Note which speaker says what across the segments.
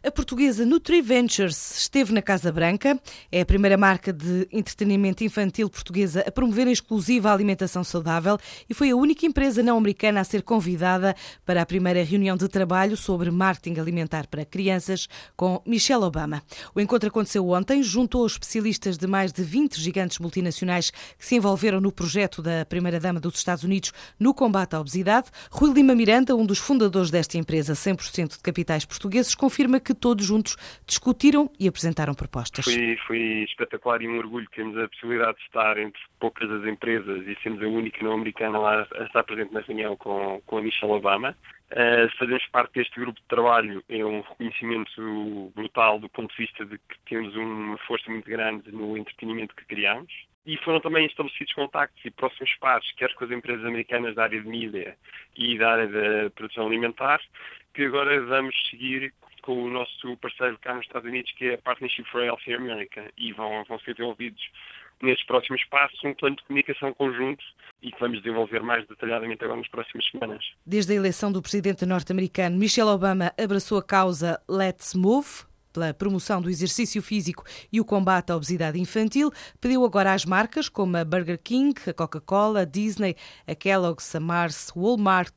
Speaker 1: A portuguesa Nutri Ventures esteve na Casa Branca. É a primeira marca de entretenimento infantil portuguesa a promover em exclusiva a alimentação saudável e foi a única empresa não americana a ser convidada para a primeira reunião de trabalho sobre marketing alimentar para crianças com Michelle Obama. O encontro aconteceu ontem, juntou especialistas de mais de 20 gigantes multinacionais que se envolveram no projeto da primeira-dama dos Estados Unidos no combate à obesidade. Rui Lima Miranda, um dos fundadores desta empresa 100% de capitais portugueses, confirma que todos juntos discutiram e apresentaram propostas.
Speaker 2: Foi, foi espetacular e um orgulho termos a possibilidade de estar entre poucas das empresas e sermos a única não americana lá a estar presente na reunião com, com a Michelle Obama. Uh, fazermos parte deste grupo de trabalho é um reconhecimento brutal do ponto de vista de que temos uma força muito grande no entretenimento que criamos. E foram também estabelecidos contactos e próximos passos, quer com as empresas americanas da área de mídia e da área da produção alimentar, que agora vamos seguir com o nosso parceiro cá nos Estados Unidos, que é a Partnership for Healthy America, e vão, vão ser desenvolvidos nestes próximos passos um plano de comunicação conjunto e que vamos desenvolver mais detalhadamente agora nas próximas semanas.
Speaker 1: Desde a eleição do presidente norte-americano, Michelle Obama abraçou a causa Let's Move, pela promoção do exercício físico e o combate à obesidade infantil, pediu agora às marcas como a Burger King, a Coca-Cola, a Disney, a Kellogg's, a Mars, Walmart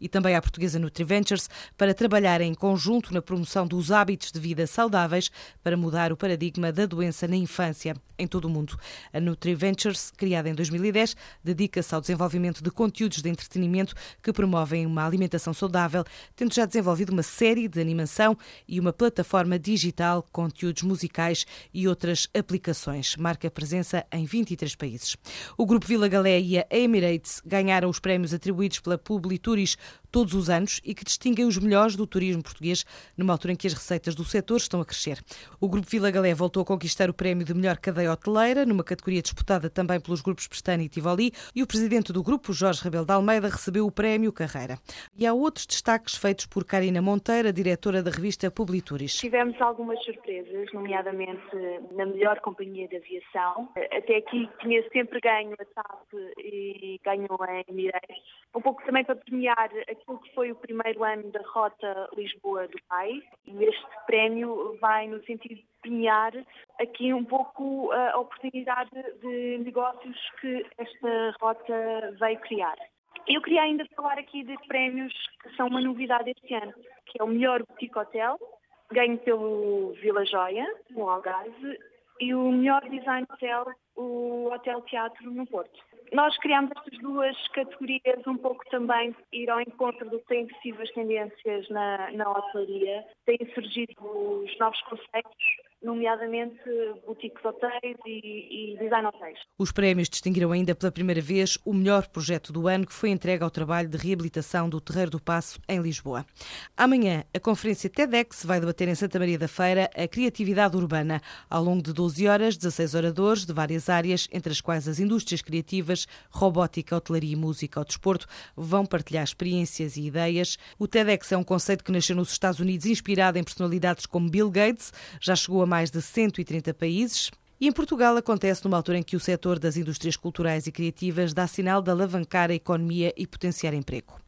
Speaker 1: e também à portuguesa NutriVentures para trabalhar em conjunto na promoção dos hábitos de vida saudáveis para mudar o paradigma da doença na infância em todo o mundo. A NutriVentures, criada em 2010, dedica-se ao desenvolvimento de conteúdos de entretenimento que promovem uma alimentação saudável, tendo já desenvolvido uma série de animação e uma plataforma digital digital, conteúdos musicais e outras aplicações. Marca presença em 23 países. O Grupo Vila Galé e a Emirates ganharam os prémios atribuídos pela Publituris todos os anos e que distinguem os melhores do turismo português numa altura em que as receitas do setor estão a crescer. O Grupo Vila Galé voltou a conquistar o prémio de melhor cadeia hoteleira, numa categoria disputada também pelos grupos Pestana e Tivoli, e o presidente do grupo, Jorge Rebelo de Almeida, recebeu o prémio Carreira. E há outros destaques feitos por Karina Monteira, diretora da revista Publituris.
Speaker 3: Tivemos algumas surpresas, nomeadamente na melhor companhia de aviação. Até aqui tinha sempre ganho a TAP e ganhou a Emirates. Um pouco também para premiar aquilo que foi o primeiro ano da Rota Lisboa-Dubai. E este prémio vai no sentido de premiar aqui um pouco a oportunidade de negócios que esta rota veio criar. Eu queria ainda falar aqui de prémios que são uma novidade este ano, que é o melhor boutique hotel, ganho pelo Vila Joia, no Algarve, e o melhor design hotel, o Hotel Teatro no Porto. Nós criámos estas duas categorias um pouco também ir ao encontro do que sido as tendências na, na hotelaria. Têm surgido os novos conceitos nomeadamente boutiques hotéis e, e design hotéis.
Speaker 1: Os prémios distinguiram ainda pela primeira vez o melhor projeto do ano, que foi entregue ao trabalho de reabilitação do Terreiro do Passo, em Lisboa. Amanhã, a conferência TEDx vai debater em Santa Maria da Feira a criatividade urbana. Ao longo de 12 horas, 16 oradores de várias áreas, entre as quais as indústrias criativas, robótica, hotelaria música ou desporto, vão partilhar experiências e ideias. O TEDx é um conceito que nasceu nos Estados Unidos inspirado em personalidades como Bill Gates, já chegou a mais de 130 países. E em Portugal acontece numa altura em que o setor das indústrias culturais e criativas dá sinal de alavancar a economia e potenciar emprego.